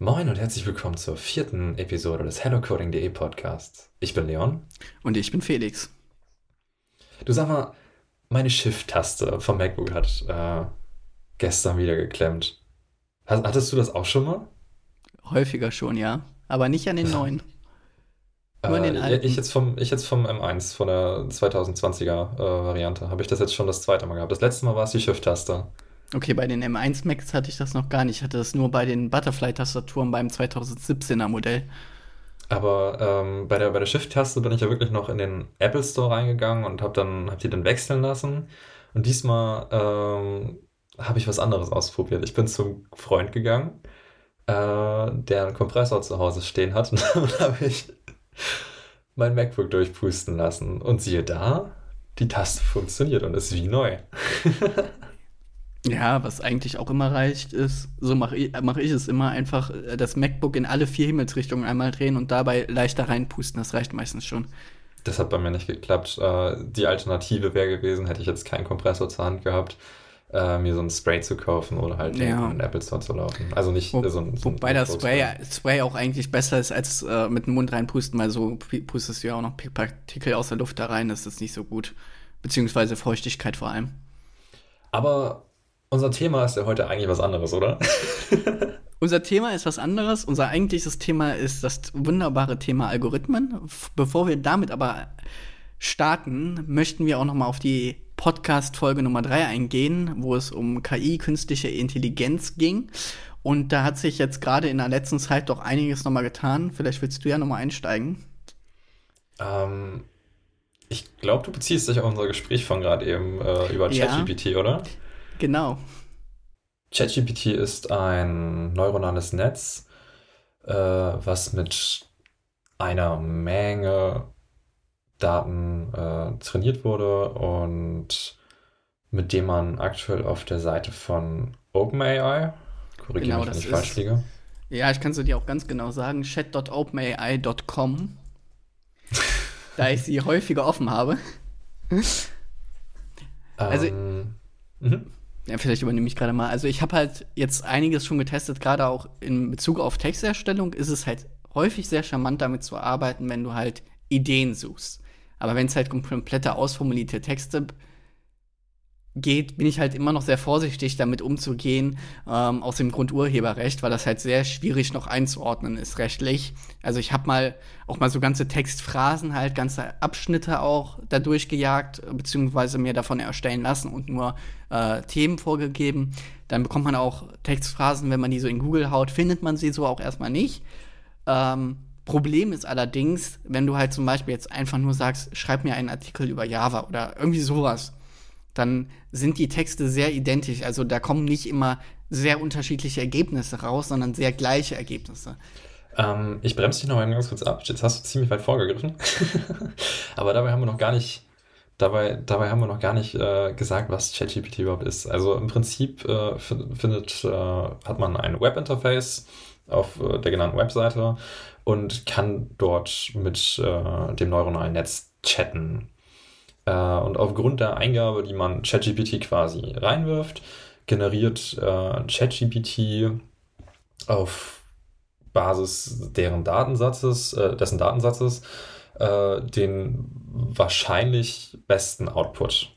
Moin und herzlich willkommen zur vierten Episode des HelloCoding.de Podcasts. Ich bin Leon. Und ich bin Felix. Du sag mal, meine Shift-Taste vom MacBook hat äh, gestern wieder geklemmt. Hattest du das auch schon mal? Häufiger schon, ja. Aber nicht an den neuen. Nur an den äh, alten. Ich jetzt, vom, ich jetzt vom M1, von der 2020er äh, Variante, habe ich das jetzt schon das zweite Mal gehabt. Das letzte Mal war es die Shift-Taste. Okay, bei den M1 Macs hatte ich das noch gar nicht. Ich hatte das nur bei den Butterfly-Tastaturen beim 2017er Modell. Aber ähm, bei der, bei der Shift-Taste bin ich ja wirklich noch in den Apple Store reingegangen und habe dann hab die dann wechseln lassen. Und diesmal ähm, habe ich was anderes ausprobiert. Ich bin zum Freund gegangen, äh, der einen Kompressor zu Hause stehen hat und dann habe ich mein MacBook durchpusten lassen. Und siehe da, die Taste funktioniert und ist wie neu. Ja, was eigentlich auch immer reicht, ist, so mache ich, mach ich es immer, einfach äh, das MacBook in alle vier Himmelsrichtungen einmal drehen und dabei leichter reinpusten. Das reicht meistens schon. Das hat bei mir nicht geklappt. Äh, die Alternative wäre gewesen, hätte ich jetzt keinen Kompressor zur Hand gehabt, äh, mir so ein Spray zu kaufen oder halt ja. in den Apple Store zu laufen. Also nicht Wo, so ein, so Wobei das Spray, Spray auch eigentlich besser ist, als äh, mit dem Mund reinpusten, weil so pustest du ja auch noch Partikel aus der Luft da rein, das ist nicht so gut. Beziehungsweise Feuchtigkeit vor allem. Aber unser Thema ist ja heute eigentlich was anderes, oder? Unser Thema ist was anderes. Unser eigentliches Thema ist das wunderbare Thema Algorithmen. Bevor wir damit aber starten, möchten wir auch noch mal auf die Podcast-Folge Nummer 3 eingehen, wo es um KI, künstliche Intelligenz ging. Und da hat sich jetzt gerade in der letzten Zeit doch einiges noch mal getan. Vielleicht willst du ja noch mal einsteigen. Ähm, ich glaube, du beziehst dich auf unser Gespräch von gerade eben äh, über ChatGPT, ja. oder? Genau. ChatGPT ist ein neuronales Netz, äh, was mit einer Menge Daten äh, trainiert wurde und mit dem man aktuell auf der Seite von OpenAI, korrigiere genau, mich, wenn ich falsch liege. Ja, ich kann es dir auch ganz genau sagen, chat.openai.com, da ich sie häufiger offen habe. also, ähm. Ja, vielleicht übernehme ich gerade mal. Also ich habe halt jetzt einiges schon getestet, gerade auch in Bezug auf Texterstellung ist es halt häufig sehr charmant damit zu arbeiten, wenn du halt Ideen suchst. Aber wenn es halt komplette ausformulierte Texte geht, bin ich halt immer noch sehr vorsichtig, damit umzugehen, ähm, aus dem Grundurheberrecht, weil das halt sehr schwierig noch einzuordnen ist rechtlich. Also ich habe mal auch mal so ganze Textphrasen, halt ganze Abschnitte auch dadurch gejagt, beziehungsweise mir davon erstellen lassen und nur äh, Themen vorgegeben. Dann bekommt man auch Textphrasen, wenn man die so in Google haut, findet man sie so auch erstmal nicht. Ähm, Problem ist allerdings, wenn du halt zum Beispiel jetzt einfach nur sagst, schreib mir einen Artikel über Java oder irgendwie sowas dann sind die Texte sehr identisch. Also da kommen nicht immer sehr unterschiedliche Ergebnisse raus, sondern sehr gleiche Ergebnisse. Ähm, ich bremse dich noch mal ganz kurz ab. Jetzt hast du ziemlich weit vorgegriffen. Aber dabei haben wir noch gar nicht, dabei, dabei haben wir noch gar nicht äh, gesagt, was ChatGPT überhaupt ist. Also im Prinzip äh, findet, äh, hat man ein Webinterface auf äh, der genannten Webseite und kann dort mit äh, dem neuronalen Netz chatten. Äh, und aufgrund der Eingabe, die man ChatGPT quasi reinwirft, generiert äh, ChatGPT auf Basis deren Datensatzes, äh, dessen Datensatzes äh, den wahrscheinlich besten Output.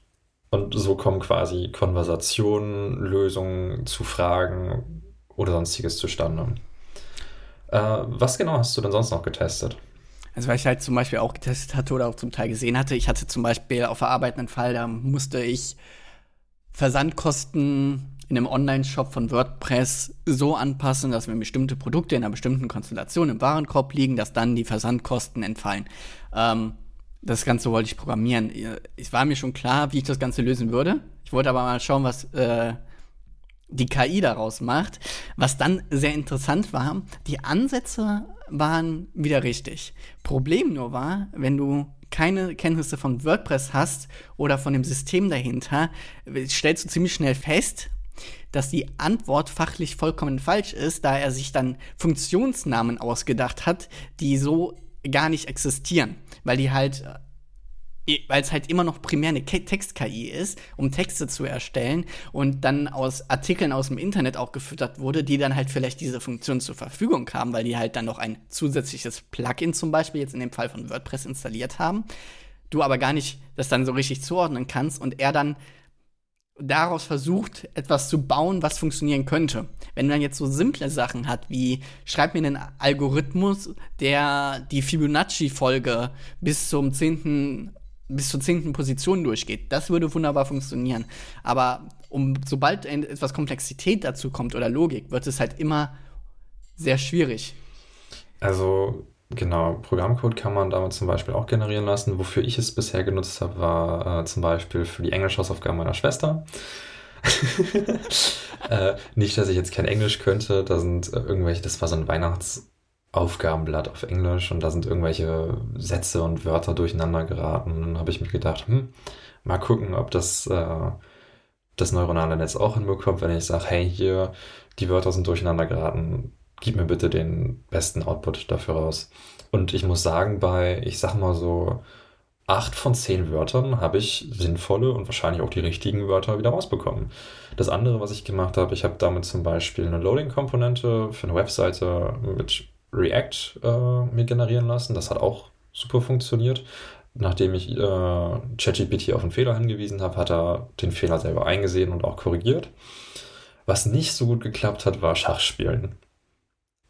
Und so kommen quasi Konversationen, Lösungen zu Fragen oder sonstiges zustande. Äh, was genau hast du denn sonst noch getestet? Also weil ich halt zum Beispiel auch getestet hatte oder auch zum Teil gesehen hatte, ich hatte zum Beispiel auf verarbeitenden Fall, da musste ich Versandkosten in einem Online-Shop von WordPress so anpassen, dass wenn bestimmte Produkte in einer bestimmten Konstellation im Warenkorb liegen, dass dann die Versandkosten entfallen. Ähm, das Ganze wollte ich programmieren. Es war mir schon klar, wie ich das Ganze lösen würde. Ich wollte aber mal schauen, was äh, die KI daraus macht. Was dann sehr interessant war, die Ansätze waren wieder richtig. Problem nur war, wenn du keine Kenntnisse von WordPress hast oder von dem System dahinter, stellst du ziemlich schnell fest, dass die Antwort fachlich vollkommen falsch ist, da er sich dann Funktionsnamen ausgedacht hat, die so gar nicht existieren, weil die halt weil es halt immer noch primär eine Text-KI ist, um Texte zu erstellen und dann aus Artikeln aus dem Internet auch gefüttert wurde, die dann halt vielleicht diese Funktion zur Verfügung haben, weil die halt dann noch ein zusätzliches Plugin zum Beispiel jetzt in dem Fall von WordPress installiert haben, du aber gar nicht das dann so richtig zuordnen kannst und er dann daraus versucht, etwas zu bauen, was funktionieren könnte. Wenn man jetzt so simple Sachen hat, wie schreib mir einen Algorithmus, der die Fibonacci-Folge bis zum zehnten bis zur zehnten Position durchgeht. Das würde wunderbar funktionieren. Aber um, sobald etwas Komplexität dazu kommt oder Logik, wird es halt immer sehr schwierig. Also genau, Programmcode kann man damit zum Beispiel auch generieren lassen. Wofür ich es bisher genutzt habe, war äh, zum Beispiel für die Englischhausaufgaben meiner Schwester. äh, nicht, dass ich jetzt kein Englisch könnte, da sind äh, irgendwelche, das war so ein Weihnachts- Aufgabenblatt auf Englisch und da sind irgendwelche Sätze und Wörter durcheinander geraten. Und dann habe ich mir gedacht, hm, mal gucken, ob das äh, das neuronale Netz auch hinbekommt, wenn ich sage, hey, hier, die Wörter sind durcheinander geraten, gib mir bitte den besten Output dafür raus. Und ich muss sagen, bei, ich sag mal so, acht von zehn Wörtern habe ich sinnvolle und wahrscheinlich auch die richtigen Wörter wieder rausbekommen. Das andere, was ich gemacht habe, ich habe damit zum Beispiel eine Loading-Komponente für eine Webseite mit React äh, mir generieren lassen. Das hat auch super funktioniert. Nachdem ich äh, ChatGPT auf einen Fehler hingewiesen habe, hat er den Fehler selber eingesehen und auch korrigiert. Was nicht so gut geklappt hat, war Schachspielen.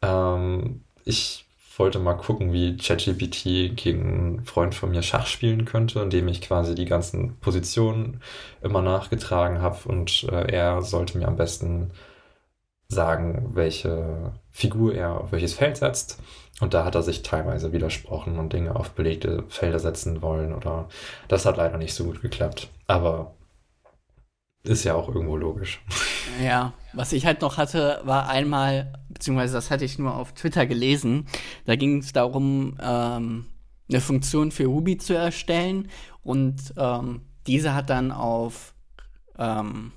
Ähm, ich wollte mal gucken, wie ChatGPT gegen einen Freund von mir Schach spielen könnte, indem ich quasi die ganzen Positionen immer nachgetragen habe und äh, er sollte mir am besten sagen, welche Figur er auf welches Feld setzt. Und da hat er sich teilweise widersprochen und Dinge auf belegte Felder setzen wollen. Oder das hat leider nicht so gut geklappt. Aber ist ja auch irgendwo logisch. Ja, was ich halt noch hatte, war einmal, beziehungsweise das hatte ich nur auf Twitter gelesen, da ging es darum, ähm, eine Funktion für Ruby zu erstellen und ähm, diese hat dann auf ähm,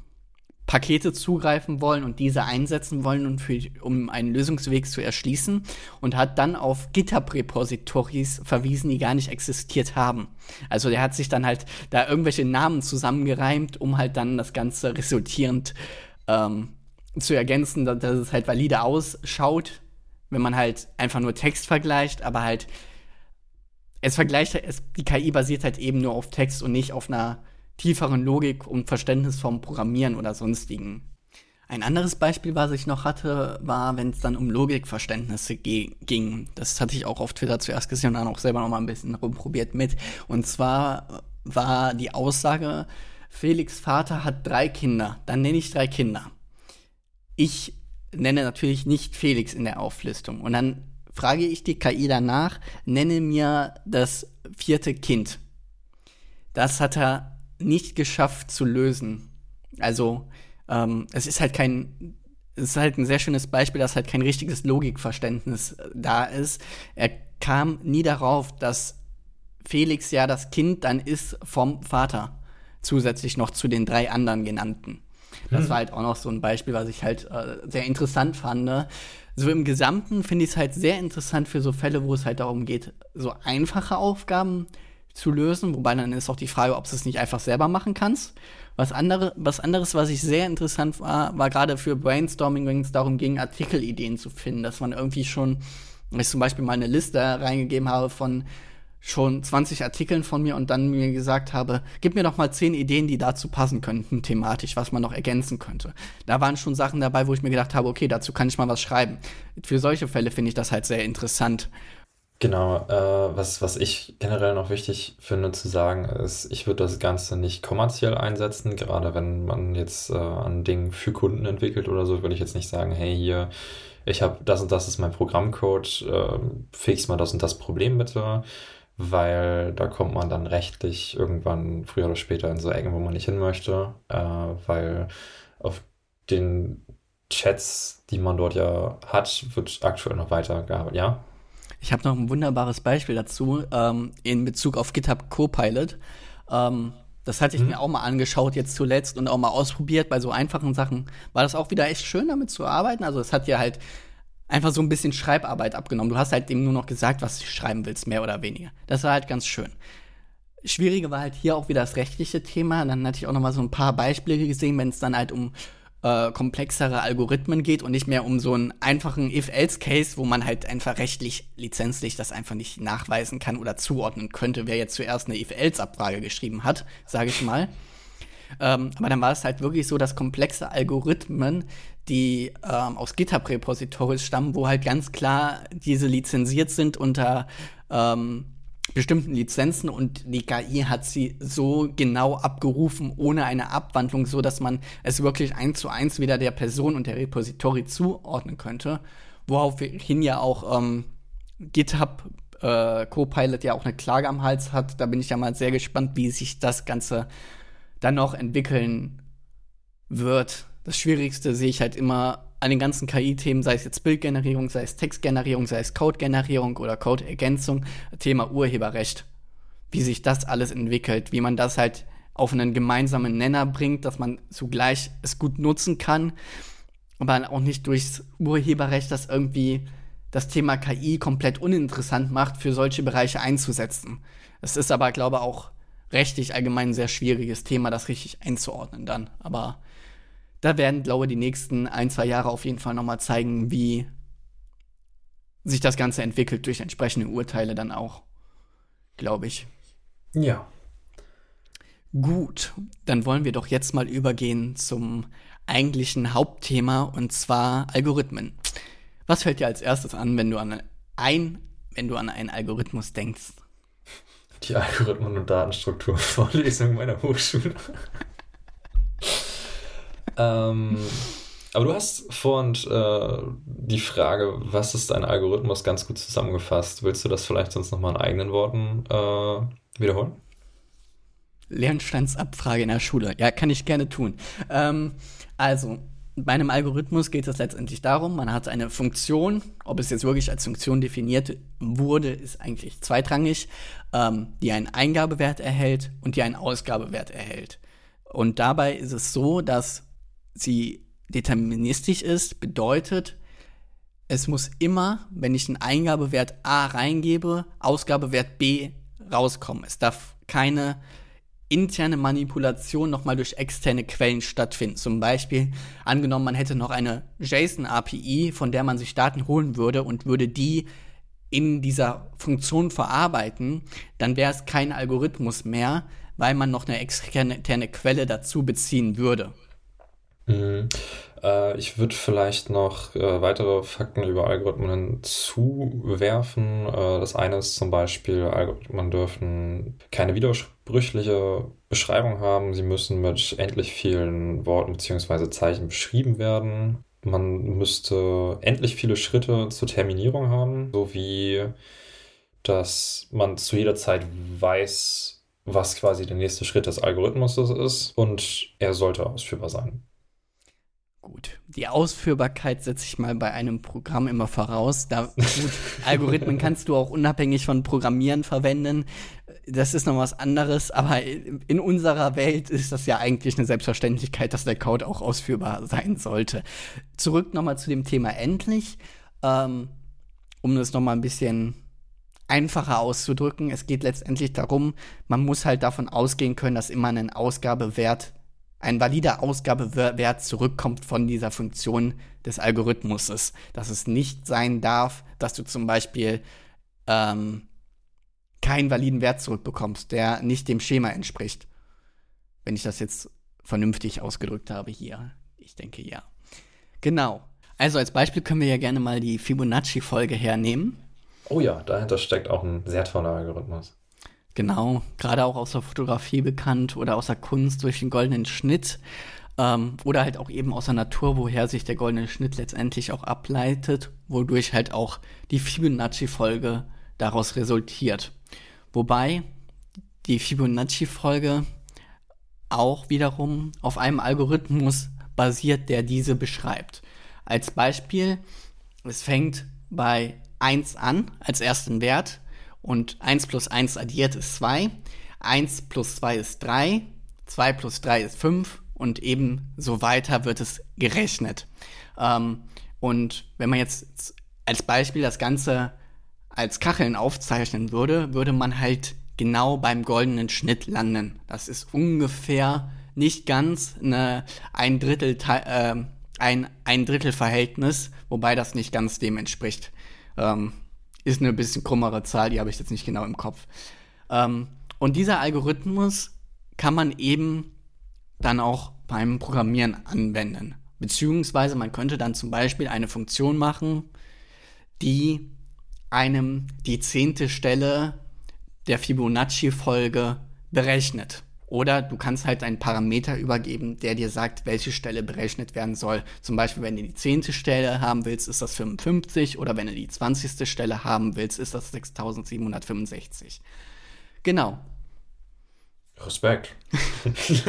Pakete zugreifen wollen und diese einsetzen wollen, und für, um einen Lösungsweg zu erschließen und hat dann auf GitHub-Repositories verwiesen, die gar nicht existiert haben. Also der hat sich dann halt da irgendwelche Namen zusammengereimt, um halt dann das Ganze resultierend ähm, zu ergänzen, dass, dass es halt valide ausschaut, wenn man halt einfach nur Text vergleicht, aber halt es vergleicht, es, die KI basiert halt eben nur auf Text und nicht auf einer tieferen Logik und Verständnis vom Programmieren oder sonstigen. Ein anderes Beispiel, was ich noch hatte, war, wenn es dann um Logikverständnisse ging. Das hatte ich auch auf Twitter zuerst gesehen und dann auch selber noch mal ein bisschen rumprobiert mit. Und zwar war die Aussage, Felix Vater hat drei Kinder. Dann nenne ich drei Kinder. Ich nenne natürlich nicht Felix in der Auflistung. Und dann frage ich die KI danach, nenne mir das vierte Kind. Das hat er nicht geschafft zu lösen. Also, ähm, es ist halt kein, es ist halt ein sehr schönes Beispiel, dass halt kein richtiges Logikverständnis äh, da ist. Er kam nie darauf, dass Felix ja das Kind dann ist vom Vater, zusätzlich noch zu den drei anderen genannten. Das mhm. war halt auch noch so ein Beispiel, was ich halt äh, sehr interessant fand. So im Gesamten finde ich es halt sehr interessant für so Fälle, wo es halt darum geht, so einfache Aufgaben zu lösen. Wobei dann ist auch die Frage, ob du es nicht einfach selber machen kannst. Was, andere, was anderes, was ich sehr interessant war, war gerade für Brainstorming, wenn es darum ging, Artikelideen zu finden, dass man irgendwie schon, wenn ich zum Beispiel mal eine Liste reingegeben habe von schon 20 Artikeln von mir und dann mir gesagt habe, gib mir doch mal 10 Ideen, die dazu passen könnten, thematisch, was man noch ergänzen könnte. Da waren schon Sachen dabei, wo ich mir gedacht habe, okay, dazu kann ich mal was schreiben. Für solche Fälle finde ich das halt sehr interessant. Genau, äh, was, was ich generell noch wichtig finde zu sagen ist, ich würde das Ganze nicht kommerziell einsetzen, gerade wenn man jetzt äh, an Dingen für Kunden entwickelt oder so, würde ich jetzt nicht sagen, hey hier, ich habe das und das ist mein Programmcode, äh, fix mal das und das Problem bitte, weil da kommt man dann rechtlich irgendwann früher oder später in so Ecken, wo man nicht hin möchte, äh, weil auf den Chats, die man dort ja hat, wird aktuell noch weiter gearbeitet, ja? Ich habe noch ein wunderbares Beispiel dazu ähm, in Bezug auf GitHub Copilot. Ähm, das hatte ich mhm. mir auch mal angeschaut jetzt zuletzt und auch mal ausprobiert. Bei so einfachen Sachen war das auch wieder echt schön, damit zu arbeiten. Also es hat dir halt einfach so ein bisschen Schreibarbeit abgenommen. Du hast halt dem nur noch gesagt, was du schreiben willst, mehr oder weniger. Das war halt ganz schön. Schwierige war halt hier auch wieder das rechtliche Thema. Dann hatte ich auch noch mal so ein paar Beispiele gesehen, wenn es dann halt um äh, komplexere Algorithmen geht und nicht mehr um so einen einfachen If-Else-Case, wo man halt einfach rechtlich, lizenzlich das einfach nicht nachweisen kann oder zuordnen könnte, wer jetzt zuerst eine If-Else-Abfrage geschrieben hat, sage ich mal. Ähm, aber dann war es halt wirklich so, dass komplexe Algorithmen, die ähm, aus GitHub-Repositories stammen, wo halt ganz klar diese lizenziert sind unter ähm, bestimmten Lizenzen und die KI hat sie so genau abgerufen ohne eine Abwandlung, so dass man es wirklich eins zu eins wieder der Person und der Repository zuordnen könnte, woraufhin ja auch ähm, GitHub äh, Copilot ja auch eine Klage am Hals hat. Da bin ich ja mal sehr gespannt, wie sich das Ganze dann noch entwickeln wird. Das Schwierigste sehe ich halt immer an den ganzen KI-Themen, sei es jetzt Bildgenerierung, sei es Textgenerierung, sei es Codegenerierung oder Codeergänzung, Thema Urheberrecht. Wie sich das alles entwickelt, wie man das halt auf einen gemeinsamen Nenner bringt, dass man zugleich es gut nutzen kann, aber auch nicht durchs Urheberrecht das irgendwie das Thema KI komplett uninteressant macht, für solche Bereiche einzusetzen. Es ist aber, glaube ich, auch rechtlich allgemein ein sehr schwieriges Thema, das richtig einzuordnen dann. Aber da werden, glaube ich, die nächsten ein, zwei Jahre auf jeden Fall nochmal zeigen, wie sich das Ganze entwickelt durch entsprechende Urteile dann auch, glaube ich. Ja. Gut, dann wollen wir doch jetzt mal übergehen zum eigentlichen Hauptthema und zwar Algorithmen. Was fällt dir als erstes an, wenn du an ein, wenn du an einen Algorithmus denkst? Die Algorithmen- und Datenstrukturvorlesung meiner Hochschule. Ähm, aber du hast vorhin äh, die Frage, was ist ein Algorithmus, ganz gut zusammengefasst. Willst du das vielleicht sonst nochmal in eigenen Worten äh, wiederholen? Lernstandsabfrage in der Schule. Ja, kann ich gerne tun. Ähm, also, bei einem Algorithmus geht es letztendlich darum, man hat eine Funktion, ob es jetzt wirklich als Funktion definiert wurde, ist eigentlich zweitrangig, ähm, die einen Eingabewert erhält und die einen Ausgabewert erhält. Und dabei ist es so, dass sie deterministisch ist, bedeutet, es muss immer, wenn ich einen Eingabewert A reingebe, Ausgabewert B rauskommen. Es darf keine interne Manipulation nochmal durch externe Quellen stattfinden. Zum Beispiel, angenommen, man hätte noch eine JSON-API, von der man sich Daten holen würde und würde die in dieser Funktion verarbeiten, dann wäre es kein Algorithmus mehr, weil man noch eine externe Quelle dazu beziehen würde. Mhm. Äh, ich würde vielleicht noch äh, weitere Fakten über Algorithmen hinzuwerfen. Äh, das eine ist zum Beispiel, Algorithmen dürfen keine widersprüchliche Beschreibung haben. Sie müssen mit endlich vielen Worten bzw. Zeichen beschrieben werden. Man müsste endlich viele Schritte zur Terminierung haben, sowie dass man zu jeder Zeit weiß, was quasi der nächste Schritt des Algorithmus ist und er sollte ausführbar sein. Gut, die Ausführbarkeit setze ich mal bei einem Programm immer voraus. Da, gut, Algorithmen kannst du auch unabhängig von Programmieren verwenden. Das ist noch was anderes, aber in unserer Welt ist das ja eigentlich eine Selbstverständlichkeit, dass der Code auch ausführbar sein sollte. Zurück nochmal zu dem Thema endlich, ähm, um das nochmal ein bisschen einfacher auszudrücken. Es geht letztendlich darum, man muss halt davon ausgehen können, dass immer ein Ausgabewert ein valider Ausgabewert zurückkommt von dieser Funktion des Algorithmuses. Dass es nicht sein darf, dass du zum Beispiel ähm, keinen validen Wert zurückbekommst, der nicht dem Schema entspricht. Wenn ich das jetzt vernünftig ausgedrückt habe hier. Ich denke ja. Genau. Also als Beispiel können wir ja gerne mal die Fibonacci-Folge hernehmen. Oh ja, dahinter steckt auch ein sehr toller Algorithmus. Genau, gerade auch aus der Fotografie bekannt oder aus der Kunst durch den goldenen Schnitt ähm, oder halt auch eben aus der Natur, woher sich der goldene Schnitt letztendlich auch ableitet, wodurch halt auch die Fibonacci-Folge daraus resultiert. Wobei die Fibonacci-Folge auch wiederum auf einem Algorithmus basiert, der diese beschreibt. Als Beispiel, es fängt bei 1 an als ersten Wert und 1 plus 1 addiert ist 2, 1 plus 2 ist 3, 2 plus 3 ist 5 und eben so weiter wird es gerechnet. Ähm, und wenn man jetzt als Beispiel das Ganze als Kacheln aufzeichnen würde, würde man halt genau beim goldenen Schnitt landen. Das ist ungefähr nicht ganz eine, ein Drittel äh, ein, ein Drittel Verhältnis, wobei das nicht ganz dem entspricht. Ähm, ist eine bisschen krummere Zahl, die habe ich jetzt nicht genau im Kopf. Ähm, und dieser Algorithmus kann man eben dann auch beim Programmieren anwenden. Beziehungsweise man könnte dann zum Beispiel eine Funktion machen, die einem die zehnte Stelle der Fibonacci-Folge berechnet. Oder du kannst halt einen Parameter übergeben, der dir sagt, welche Stelle berechnet werden soll. Zum Beispiel, wenn du die zehnte Stelle haben willst, ist das 55. Oder wenn du die zwanzigste Stelle haben willst, ist das 6765. Genau. Respekt.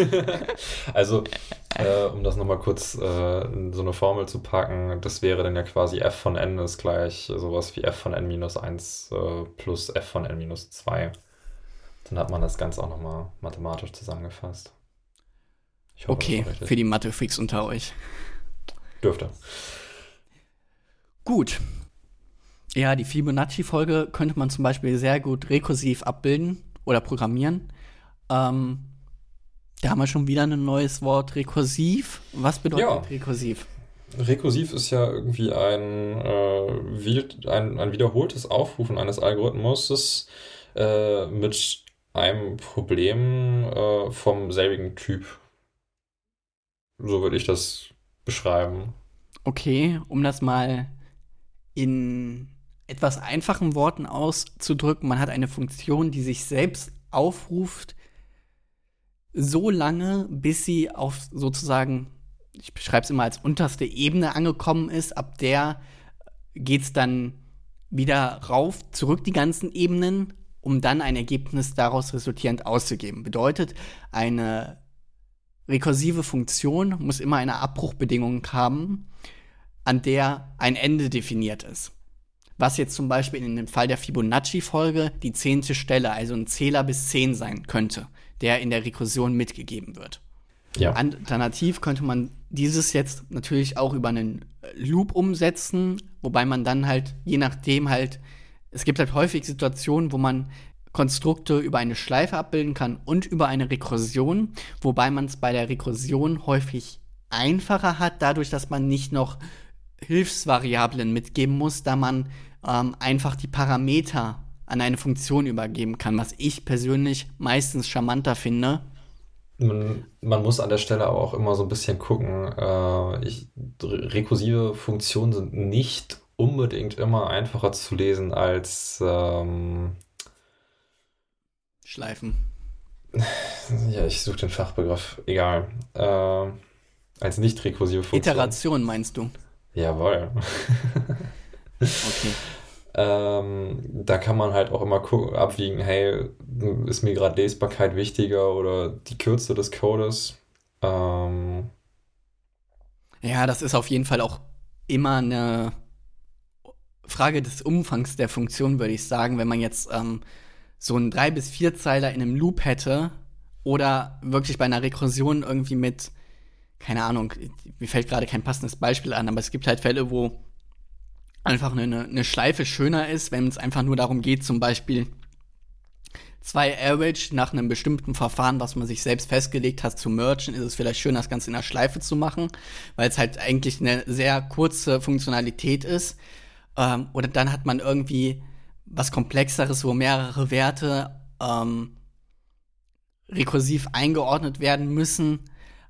also, äh, um das nochmal kurz äh, in so eine Formel zu packen, das wäre dann ja quasi f von n ist gleich sowas wie f von n minus 1 äh, plus f von n minus 2. Dann hat man das Ganze auch nochmal mathematisch zusammengefasst. Hoffe, okay, für die Mathe-Freaks unter euch. Dürfte. Gut. Ja, die Fibonacci-Folge könnte man zum Beispiel sehr gut rekursiv abbilden oder programmieren. Ähm, da haben wir schon wieder ein neues Wort, rekursiv. Was bedeutet ja. rekursiv? Rekursiv ist ja irgendwie ein, äh, ein, ein wiederholtes Aufrufen eines Algorithmus äh, mit einem Problem äh, vom selbigen Typ. So würde ich das beschreiben. Okay, um das mal in etwas einfachen Worten auszudrücken, man hat eine Funktion, die sich selbst aufruft, so lange, bis sie auf sozusagen, ich beschreibe es immer als unterste Ebene angekommen ist, ab der geht es dann wieder rauf, zurück die ganzen Ebenen um dann ein Ergebnis daraus resultierend auszugeben. Bedeutet, eine rekursive Funktion muss immer eine Abbruchbedingung haben, an der ein Ende definiert ist. Was jetzt zum Beispiel in dem Fall der Fibonacci-Folge die zehnte Stelle, also ein Zähler bis zehn sein könnte, der in der Rekursion mitgegeben wird. Ja. Alternativ könnte man dieses jetzt natürlich auch über einen Loop umsetzen, wobei man dann halt, je nachdem halt, es gibt halt häufig Situationen, wo man Konstrukte über eine Schleife abbilden kann und über eine Rekursion, wobei man es bei der Rekursion häufig einfacher hat, dadurch, dass man nicht noch Hilfsvariablen mitgeben muss, da man ähm, einfach die Parameter an eine Funktion übergeben kann, was ich persönlich meistens charmanter finde. Man, man muss an der Stelle aber auch immer so ein bisschen gucken. Äh, ich, rekursive Funktionen sind nicht unbedingt immer einfacher zu lesen als ähm, Schleifen. Ja, ich suche den Fachbegriff. Egal. Äh, als nicht rekursive Funktion. Iteration meinst du? Jawohl. okay. Ähm, da kann man halt auch immer gucken, abwiegen, hey, ist mir gerade Lesbarkeit wichtiger oder die Kürze des Codes? Ähm, ja, das ist auf jeden Fall auch immer eine Frage des Umfangs der Funktion, würde ich sagen. Wenn man jetzt ähm, so einen drei bis vier Zeiler in einem Loop hätte oder wirklich bei einer Rekursion irgendwie mit, keine Ahnung, mir fällt gerade kein passendes Beispiel an, aber es gibt halt Fälle, wo einfach eine, eine Schleife schöner ist, wenn es einfach nur darum geht, zum Beispiel zwei Average nach einem bestimmten Verfahren, was man sich selbst festgelegt hat, zu mergen, ist es vielleicht schön, das Ganze in der Schleife zu machen, weil es halt eigentlich eine sehr kurze Funktionalität ist. Ähm, oder dann hat man irgendwie was Komplexeres, wo mehrere Werte ähm, rekursiv eingeordnet werden müssen.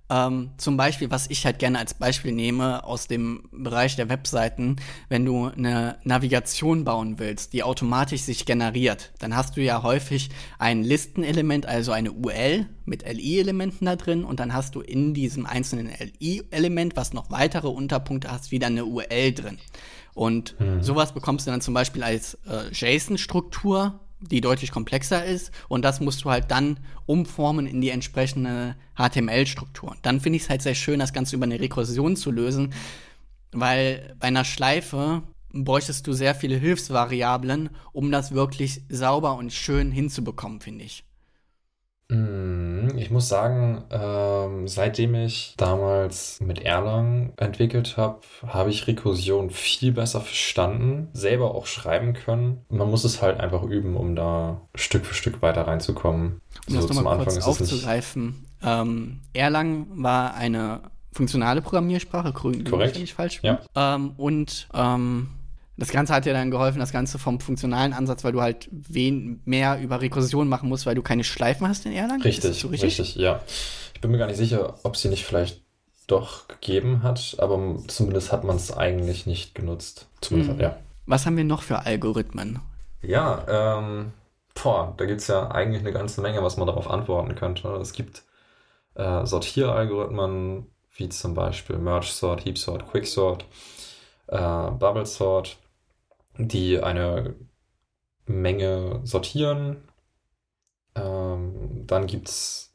Ähm, zum Beispiel, was ich halt gerne als Beispiel nehme aus dem Bereich der Webseiten, wenn du eine Navigation bauen willst, die automatisch sich generiert, dann hast du ja häufig ein Listenelement, also eine UL mit LI-Elementen da drin und dann hast du in diesem einzelnen LI-Element, was noch weitere Unterpunkte hast, wieder eine UL drin. Und mhm. sowas bekommst du dann zum Beispiel als äh, JSON-Struktur, die deutlich komplexer ist. Und das musst du halt dann umformen in die entsprechende HTML-Struktur. Dann finde ich es halt sehr schön, das Ganze über eine Rekursion zu lösen, weil bei einer Schleife bräuchtest du sehr viele Hilfsvariablen, um das wirklich sauber und schön hinzubekommen, finde ich. Mm, ich muss sagen, ähm, seitdem ich damals mit Erlang entwickelt habe, habe ich Rekursion viel besser verstanden, selber auch schreiben können. Man muss es halt einfach üben, um da Stück für Stück weiter reinzukommen. Um so, das nochmal kurz aufzugreifen. Ähm, Erlang war eine funktionale Programmiersprache, korrekt, wenn ich falsch bin. Ja. Ähm, und ähm, das Ganze hat dir dann geholfen, das Ganze vom funktionalen Ansatz, weil du halt wen mehr über Rekursion machen musst, weil du keine Schleifen hast in Erlang. Richtig, so richtig, richtig, ja. Ich bin mir gar nicht sicher, ob sie nicht vielleicht doch gegeben hat, aber zumindest hat man es eigentlich nicht genutzt. Zumindest, mhm. ja. Was haben wir noch für Algorithmen? Ja, ähm, boah, da gibt es ja eigentlich eine ganze Menge, was man darauf antworten könnte. Es gibt äh, Sortieralgorithmen, wie zum Beispiel Merge Sort, Heap Sort, Quick Sort, äh, Bubble Sort die eine Menge sortieren. Ähm, dann gibt es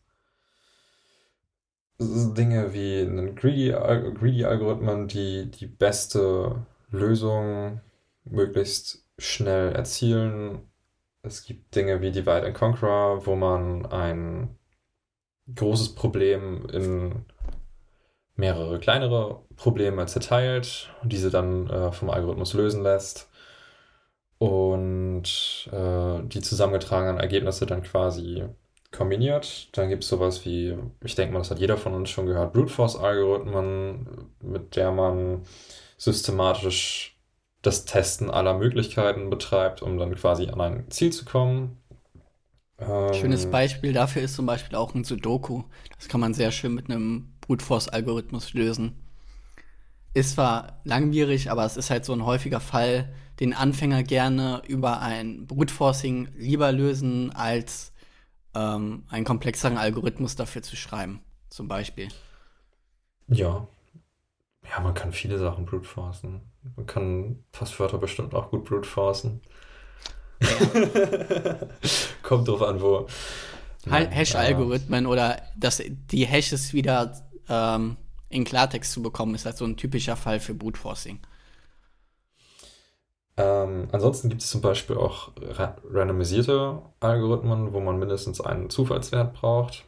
Dinge wie einen Greedy-Algorithmen, die die beste Lösung möglichst schnell erzielen. Es gibt Dinge wie Divide and Conquer, wo man ein großes Problem in mehrere kleinere Probleme zerteilt und diese dann äh, vom Algorithmus lösen lässt und äh, die zusammengetragenen Ergebnisse dann quasi kombiniert. Dann gibt es sowas wie, ich denke mal, das hat jeder von uns schon gehört, Brute Force-Algorithmen, mit der man systematisch das Testen aller Möglichkeiten betreibt, um dann quasi an ein Ziel zu kommen. Ähm, Schönes Beispiel dafür ist zum Beispiel auch ein Sudoku. Das kann man sehr schön mit einem Brute Force-Algorithmus lösen. Ist zwar langwierig, aber es ist halt so ein häufiger Fall, den Anfänger gerne über ein Brute Forcing lieber lösen, als ähm, einen komplexeren Algorithmus dafür zu schreiben, zum Beispiel. Ja. Ja, man kann viele Sachen brute forcen. Man kann Passwörter bestimmt auch gut brute forcen. Ja. Kommt drauf an, wo. Hash-Algorithmen oder dass die Hashes wieder ähm, in Klartext zu bekommen, ist halt so ein typischer Fall für Brute Forcing. Ähm, ansonsten gibt es zum Beispiel auch ra randomisierte Algorithmen, wo man mindestens einen Zufallswert braucht.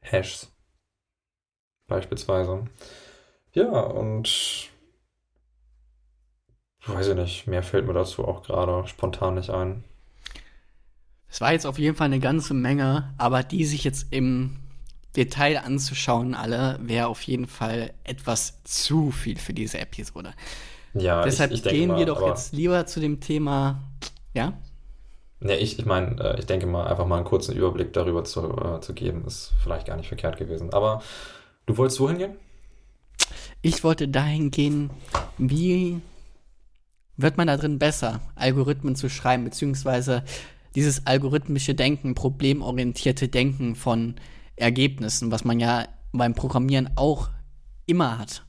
Hashs beispielsweise. Ja, und weiß ich nicht, mehr fällt mir dazu auch gerade spontan nicht ein. Es war jetzt auf jeden Fall eine ganze Menge, aber die sich jetzt im Detail anzuschauen, alle, wäre auf jeden Fall etwas zu viel für diese Episode. Ja, Deshalb ich, ich gehen mal, wir doch jetzt lieber zu dem Thema, ja? Ja, ich, ich meine, äh, ich denke mal, einfach mal einen kurzen Überblick darüber zu, äh, zu geben, ist vielleicht gar nicht verkehrt gewesen. Aber du wolltest wohin gehen? Ich wollte dahin gehen, wie wird man da drin besser, Algorithmen zu schreiben, beziehungsweise dieses algorithmische Denken, problemorientierte Denken von Ergebnissen, was man ja beim Programmieren auch immer hat.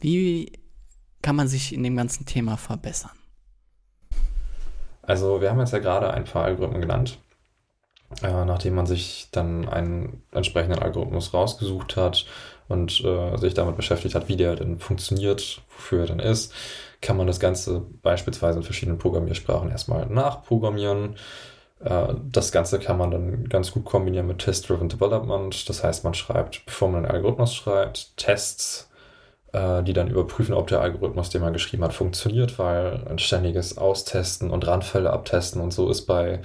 Wie kann man sich in dem ganzen Thema verbessern? Also wir haben jetzt ja gerade ein paar Algorithmen genannt. Äh, nachdem man sich dann einen entsprechenden Algorithmus rausgesucht hat und äh, sich damit beschäftigt hat, wie der denn funktioniert, wofür er denn ist, kann man das Ganze beispielsweise in verschiedenen Programmiersprachen erstmal nachprogrammieren. Äh, das Ganze kann man dann ganz gut kombinieren mit Test-Driven Development. Das heißt, man schreibt, bevor man einen Algorithmus schreibt, Tests äh, die dann überprüfen, ob der Algorithmus, den man geschrieben hat, funktioniert, weil ein ständiges Austesten und Randfälle abtesten und so ist bei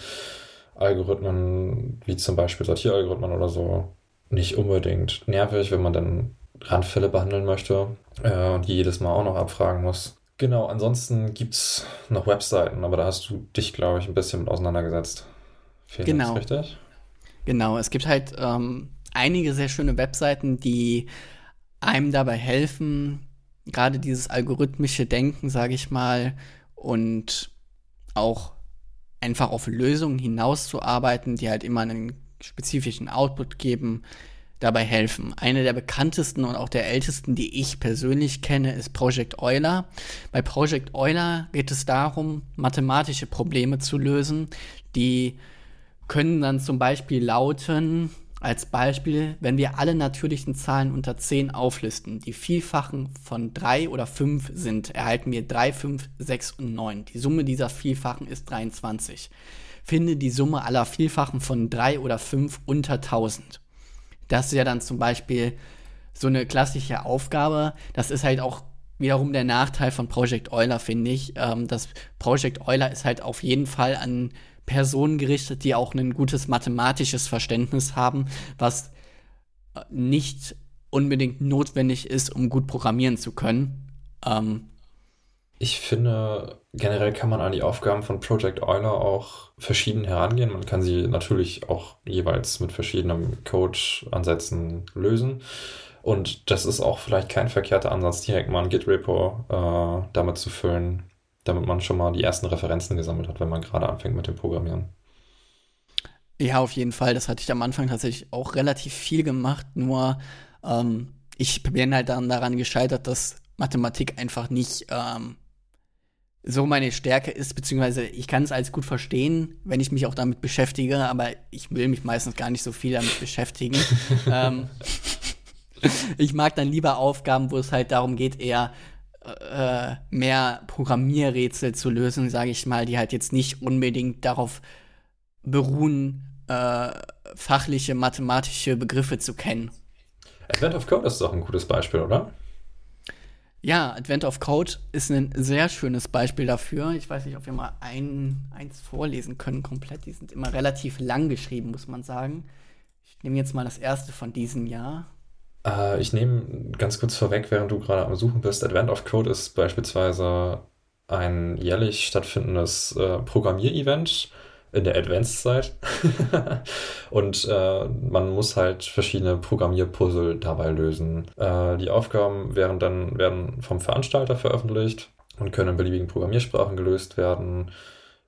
Algorithmen wie zum Beispiel Sortieralgorithmen oder so nicht unbedingt nervig, wenn man dann Randfälle behandeln möchte, äh, die jedes Mal auch noch abfragen muss. Genau, ansonsten gibt es noch Webseiten, aber da hast du dich, glaube ich, ein bisschen mit auseinandergesetzt. Fehlt genau. Das richtig? Genau, es gibt halt ähm, einige sehr schöne Webseiten, die einem dabei helfen, gerade dieses algorithmische Denken, sage ich mal, und auch einfach auf Lösungen hinauszuarbeiten, die halt immer einen spezifischen Output geben, dabei helfen. Eine der bekanntesten und auch der ältesten, die ich persönlich kenne, ist Project Euler. Bei Project Euler geht es darum, mathematische Probleme zu lösen, die können dann zum Beispiel lauten, als Beispiel, wenn wir alle natürlichen Zahlen unter 10 auflisten, die Vielfachen von 3 oder 5 sind, erhalten wir 3, 5, 6 und 9. Die Summe dieser Vielfachen ist 23. finde die Summe aller Vielfachen von drei oder fünf unter 1000. Das ist ja dann zum Beispiel so eine klassische Aufgabe. Das ist halt auch wiederum der Nachteil von Project Euler, finde ich. Ähm, das Project Euler ist halt auf jeden Fall an Personen gerichtet, die auch ein gutes mathematisches Verständnis haben, was äh, nicht unbedingt notwendig ist, um gut programmieren zu können. Ähm, ich finde, generell kann man an die Aufgaben von Project Euler auch verschieden herangehen. Man kann sie natürlich auch jeweils mit verschiedenen Code-Ansätzen lösen. Und das ist auch vielleicht kein verkehrter Ansatz, direkt mal ein Git-Repo äh, damit zu füllen, damit man schon mal die ersten Referenzen gesammelt hat, wenn man gerade anfängt mit dem Programmieren. Ja, auf jeden Fall. Das hatte ich am Anfang tatsächlich auch relativ viel gemacht. Nur ähm, ich bin halt dann daran gescheitert, dass Mathematik einfach nicht ähm, so meine Stärke ist, beziehungsweise ich kann es als gut verstehen, wenn ich mich auch damit beschäftige, aber ich will mich meistens gar nicht so viel damit beschäftigen. ähm, ich mag dann lieber Aufgaben, wo es halt darum geht, eher äh, mehr Programmierrätsel zu lösen, sage ich mal, die halt jetzt nicht unbedingt darauf beruhen, äh, fachliche mathematische Begriffe zu kennen. Advent of Code ist doch ein gutes Beispiel, oder? Ja, Advent of Code ist ein sehr schönes Beispiel dafür. Ich weiß nicht, ob wir mal ein, eins vorlesen können komplett. Die sind immer relativ lang geschrieben, muss man sagen. Ich nehme jetzt mal das erste von diesem Jahr. Äh, ich nehme ganz kurz vorweg, während du gerade am Suchen bist. Advent of Code ist beispielsweise ein jährlich stattfindendes äh, Programmierevent in der Advanced-Zeit. und äh, man muss halt verschiedene Programmierpuzzle dabei lösen. Äh, die Aufgaben werden dann werden vom Veranstalter veröffentlicht und können in beliebigen Programmiersprachen gelöst werden.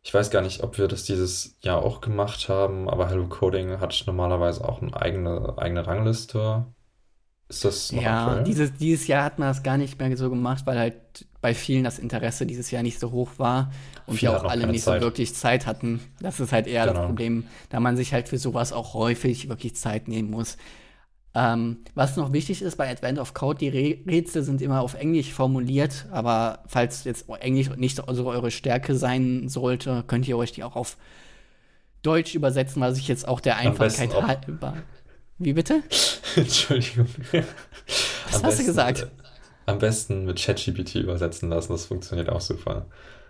Ich weiß gar nicht, ob wir das dieses Jahr auch gemacht haben, aber Hello Coding hat normalerweise auch eine eigene, eigene Rangliste. Ist das noch Ja, aktuell? dieses, dieses Jahr hat man das gar nicht mehr so gemacht, weil halt bei vielen das Interesse dieses Jahr nicht so hoch war und wir auch alle nicht Zeit. so wirklich Zeit hatten. Das ist halt eher genau. das Problem, da man sich halt für sowas auch häufig wirklich Zeit nehmen muss. Ähm, was noch wichtig ist bei Advent of Code, die Re Rätsel sind immer auf Englisch formuliert, aber falls jetzt Englisch nicht so eure Stärke sein sollte, könnt ihr euch die auch auf Deutsch übersetzen, was ich jetzt auch der Einfachheit halber. Wie bitte? Entschuldigung. Was am hast besten, du gesagt? Am besten mit ChatGPT übersetzen lassen, das funktioniert auch super.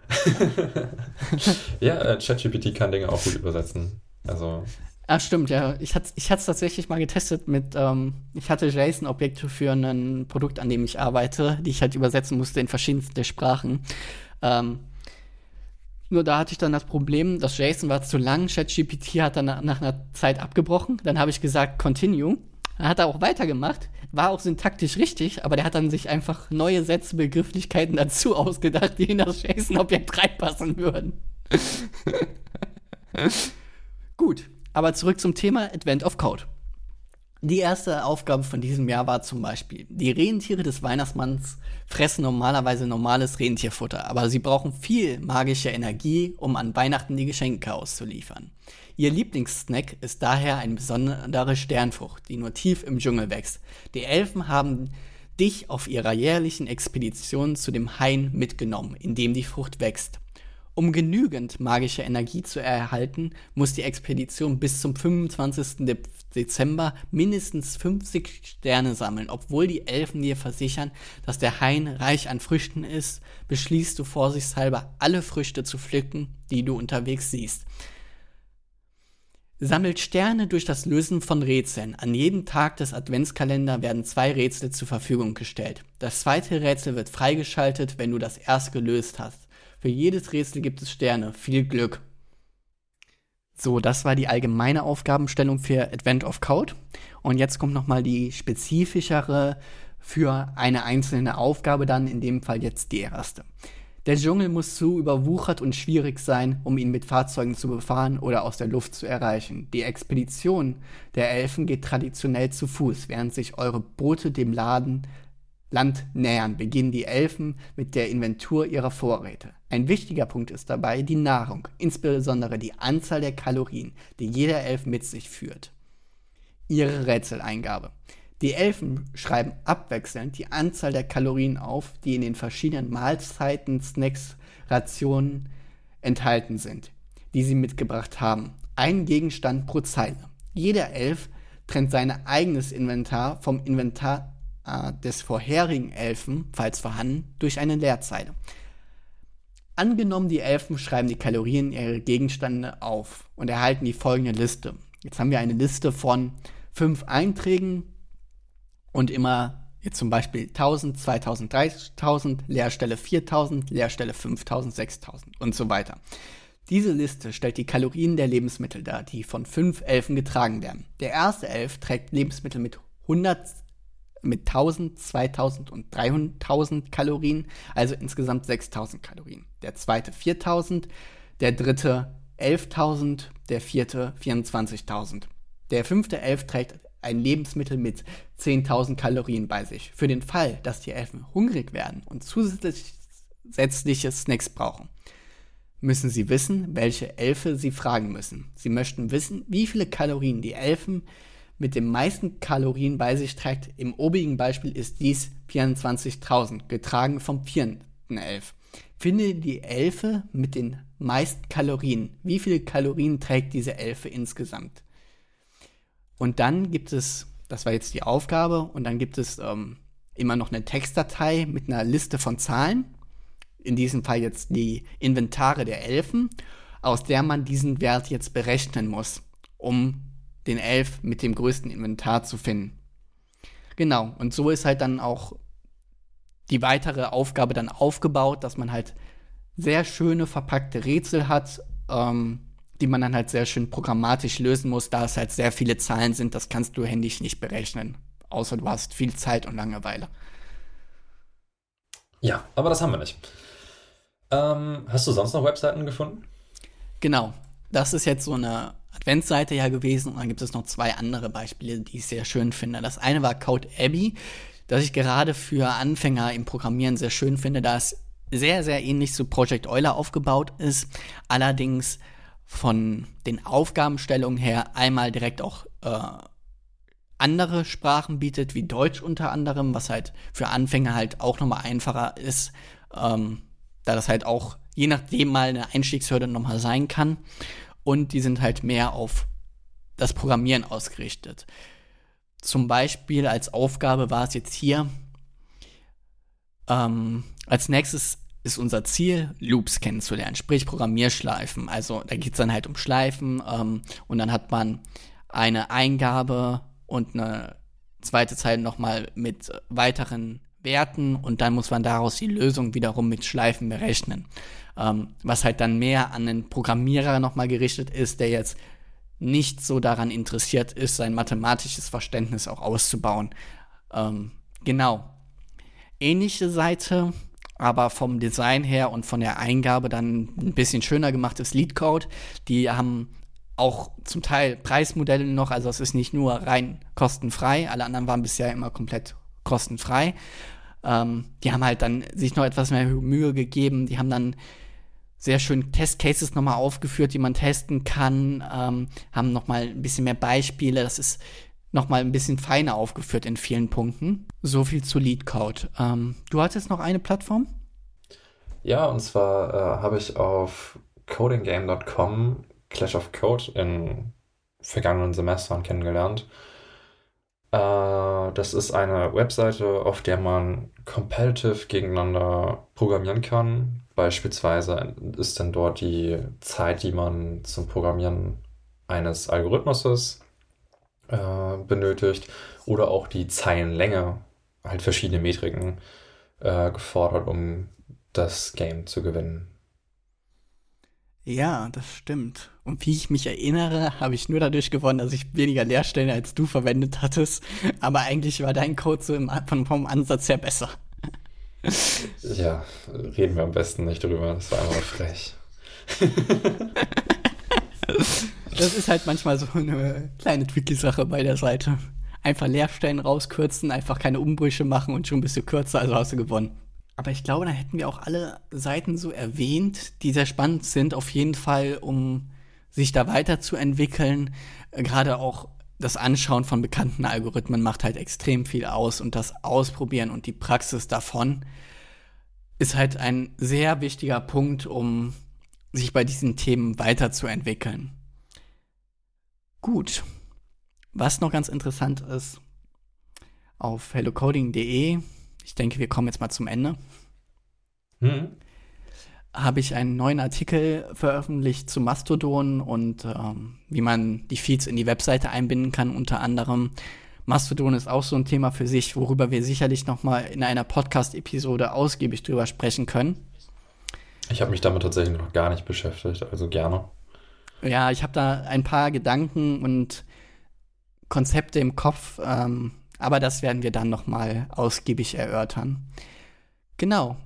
ja, äh, ChatGPT kann Dinge auch gut übersetzen. Also. Ach, stimmt, ja. Ich hatte ich es tatsächlich mal getestet mit, ähm, ich hatte JSON-Objekte für ein Produkt, an dem ich arbeite, die ich halt übersetzen musste in verschiedenste Sprachen. Ähm, nur da hatte ich dann das Problem, das JSON war zu lang, ChatGPT hat dann nach einer Zeit abgebrochen. Dann habe ich gesagt, continue. Dann hat er auch weitergemacht, war auch syntaktisch richtig, aber der hat dann sich einfach neue Sätze, Begrifflichkeiten dazu ausgedacht, die in das JSON-Objekt reinpassen würden. Gut, aber zurück zum Thema Advent of Code. Die erste Aufgabe von diesem Jahr war zum Beispiel, die Rentiere des Weihnachtsmanns fressen normalerweise normales Rentierfutter, aber sie brauchen viel magische Energie, um an Weihnachten die Geschenke auszuliefern. Ihr Lieblingssnack ist daher eine besondere Sternfrucht, die nur tief im Dschungel wächst. Die Elfen haben dich auf ihrer jährlichen Expedition zu dem Hain mitgenommen, in dem die Frucht wächst. Um genügend magische Energie zu erhalten, muss die Expedition bis zum 25. Dezember mindestens 50 Sterne sammeln. Obwohl die Elfen dir versichern, dass der Hain reich an Früchten ist, beschließt du vorsichtshalber, alle Früchte zu pflücken, die du unterwegs siehst. Sammelt Sterne durch das Lösen von Rätseln. An jedem Tag des Adventskalender werden zwei Rätsel zur Verfügung gestellt. Das zweite Rätsel wird freigeschaltet, wenn du das erste gelöst hast. Für jedes Rätsel gibt es Sterne. Viel Glück. So, das war die allgemeine Aufgabenstellung für Advent of Code. Und jetzt kommt nochmal die spezifischere für eine einzelne Aufgabe dann, in dem Fall jetzt die erste. Der Dschungel muss zu überwuchert und schwierig sein, um ihn mit Fahrzeugen zu befahren oder aus der Luft zu erreichen. Die Expedition der Elfen geht traditionell zu Fuß, während sich eure Boote dem Laden Land nähern, beginnen die Elfen mit der Inventur ihrer Vorräte. Ein wichtiger Punkt ist dabei die Nahrung, insbesondere die Anzahl der Kalorien, die jeder Elf mit sich führt. Ihre Rätseleingabe. Die Elfen schreiben abwechselnd die Anzahl der Kalorien auf, die in den verschiedenen Mahlzeiten, Snacks, Rationen enthalten sind. die sie mitgebracht haben. Ein Gegenstand pro Zeile. Jeder Elf trennt sein eigenes Inventar vom Inventar äh, des vorherigen Elfen, falls vorhanden, durch eine Leerzeile. Angenommen, die Elfen schreiben die Kalorien ihrer Gegenstände auf und erhalten die folgende Liste. Jetzt haben wir eine Liste von fünf Einträgen und immer jetzt zum Beispiel 1000, 2000, 3000, Leerstelle 4000, Leerstelle 5000, 6000 und so weiter. Diese Liste stellt die Kalorien der Lebensmittel dar, die von fünf Elfen getragen werden. Der erste Elf trägt Lebensmittel mit 100 mit 1000, 2000 und 300.000 Kalorien, also insgesamt 6000 Kalorien. Der zweite 4000, der dritte 11.000, der vierte 24.000. Der fünfte Elf trägt ein Lebensmittel mit 10.000 Kalorien bei sich. Für den Fall, dass die Elfen hungrig werden und zusätzliche Snacks brauchen, müssen sie wissen, welche Elfe sie fragen müssen. Sie möchten wissen, wie viele Kalorien die Elfen mit den meisten Kalorien bei sich trägt. Im obigen Beispiel ist dies 24.000, getragen vom vierten Elf. Finde die Elfe mit den meisten Kalorien. Wie viele Kalorien trägt diese Elfe insgesamt? Und dann gibt es, das war jetzt die Aufgabe, und dann gibt es ähm, immer noch eine Textdatei mit einer Liste von Zahlen. In diesem Fall jetzt die Inventare der Elfen, aus der man diesen Wert jetzt berechnen muss, um den Elf mit dem größten Inventar zu finden. Genau, und so ist halt dann auch die weitere Aufgabe dann aufgebaut, dass man halt sehr schöne verpackte Rätsel hat, ähm, die man dann halt sehr schön programmatisch lösen muss, da es halt sehr viele Zahlen sind, das kannst du händisch nicht berechnen. Außer du hast viel Zeit und Langeweile. Ja, aber das haben wir nicht. Ähm, hast du sonst noch Webseiten gefunden? Genau. Das ist jetzt so eine Adventsseite ja gewesen und dann gibt es noch zwei andere Beispiele, die ich sehr schön finde. Das eine war Code Abby, das ich gerade für Anfänger im Programmieren sehr schön finde, da es sehr, sehr ähnlich zu Project Euler aufgebaut ist. Allerdings von den Aufgabenstellungen her einmal direkt auch äh, andere Sprachen bietet, wie Deutsch unter anderem, was halt für Anfänger halt auch nochmal einfacher ist, ähm, da das halt auch je nachdem mal eine Einstiegshürde nochmal sein kann und die sind halt mehr auf das Programmieren ausgerichtet. Zum Beispiel als Aufgabe war es jetzt hier, ähm, als nächstes ist unser Ziel, Loops kennenzulernen, sprich Programmierschleifen. Also da geht es dann halt um Schleifen ähm, und dann hat man eine Eingabe und eine zweite Zeile nochmal mit weiteren Werten und dann muss man daraus die Lösung wiederum mit Schleifen berechnen ähm, was halt dann mehr an den Programmierer nochmal gerichtet ist, der jetzt nicht so daran interessiert ist, sein mathematisches Verständnis auch auszubauen. Ähm, genau. Ähnliche Seite, aber vom Design her und von der Eingabe dann ein bisschen schöner gemacht ist Leadcode. Die haben auch zum Teil Preismodelle noch, also es ist nicht nur rein kostenfrei, alle anderen waren bisher immer komplett kostenfrei. Ähm, die haben halt dann sich noch etwas mehr Mühe gegeben, die haben dann sehr schön Testcases nochmal aufgeführt, die man testen kann, ähm, haben nochmal ein bisschen mehr Beispiele. Das ist nochmal ein bisschen feiner aufgeführt in vielen Punkten. So viel zu LeadCode. Ähm, du hattest noch eine Plattform? Ja, und zwar äh, habe ich auf codinggame.com Clash of Code in vergangenen Semestern kennengelernt. Äh, das ist eine Webseite, auf der man competitive gegeneinander programmieren kann. Beispielsweise ist dann dort die Zeit, die man zum Programmieren eines Algorithmuses äh, benötigt oder auch die Zeilenlänge, halt verschiedene Metriken äh, gefordert, um das Game zu gewinnen. Ja, das stimmt. Und wie ich mich erinnere, habe ich nur dadurch gewonnen, dass ich weniger Leerstellen als du verwendet hattest. Aber eigentlich war dein Code so im, vom, vom Ansatz her besser. Ja, reden wir am besten nicht drüber. Das war einfach frech. das ist halt manchmal so eine kleine Tricky-Sache bei der Seite. Einfach Leerstellen rauskürzen, einfach keine Umbrüche machen und schon ein bisschen kürzer, also hast du gewonnen. Aber ich glaube, dann hätten wir auch alle Seiten so erwähnt, die sehr spannend sind, auf jeden Fall, um sich da weiterzuentwickeln. Äh, gerade auch das Anschauen von bekannten Algorithmen macht halt extrem viel aus und das Ausprobieren und die Praxis davon ist halt ein sehr wichtiger Punkt, um sich bei diesen Themen weiterzuentwickeln. Gut. Was noch ganz interessant ist, auf hellocoding.de, ich denke, wir kommen jetzt mal zum Ende, hm. habe ich einen neuen Artikel veröffentlicht zu Mastodon und ähm, wie man die Feeds in die Webseite einbinden kann, unter anderem. Mastodon ist auch so ein Thema für sich, worüber wir sicherlich noch mal in einer Podcast-Episode ausgiebig drüber sprechen können. Ich habe mich damit tatsächlich noch gar nicht beschäftigt, also gerne. Ja, ich habe da ein paar Gedanken und Konzepte im Kopf, ähm, aber das werden wir dann noch mal ausgiebig erörtern. Genau.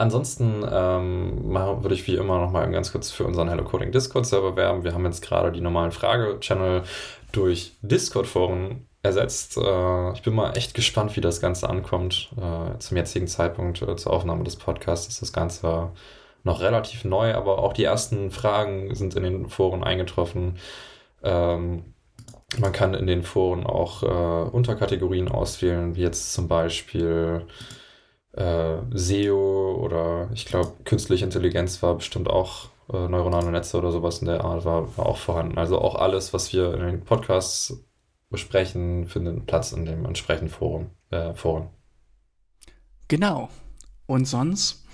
Ansonsten ähm, würde ich wie immer noch mal ganz kurz für unseren Hello Coding Discord Server werben. Wir haben jetzt gerade die normalen Frage-Channel durch Discord-Foren ersetzt. Äh, ich bin mal echt gespannt, wie das Ganze ankommt. Äh, zum jetzigen Zeitpunkt äh, zur Aufnahme des Podcasts ist das Ganze noch relativ neu, aber auch die ersten Fragen sind in den Foren eingetroffen. Ähm, man kann in den Foren auch äh, Unterkategorien auswählen, wie jetzt zum Beispiel äh, SEO oder ich glaube, künstliche Intelligenz war bestimmt auch äh, neuronale Netze oder sowas in der Art war, war auch vorhanden. Also auch alles, was wir in den Podcasts besprechen, findet Platz in dem entsprechenden Forum. Äh, Forum. Genau. Und sonst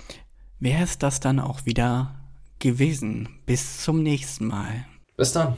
wäre es das dann auch wieder gewesen. Bis zum nächsten Mal. Bis dann.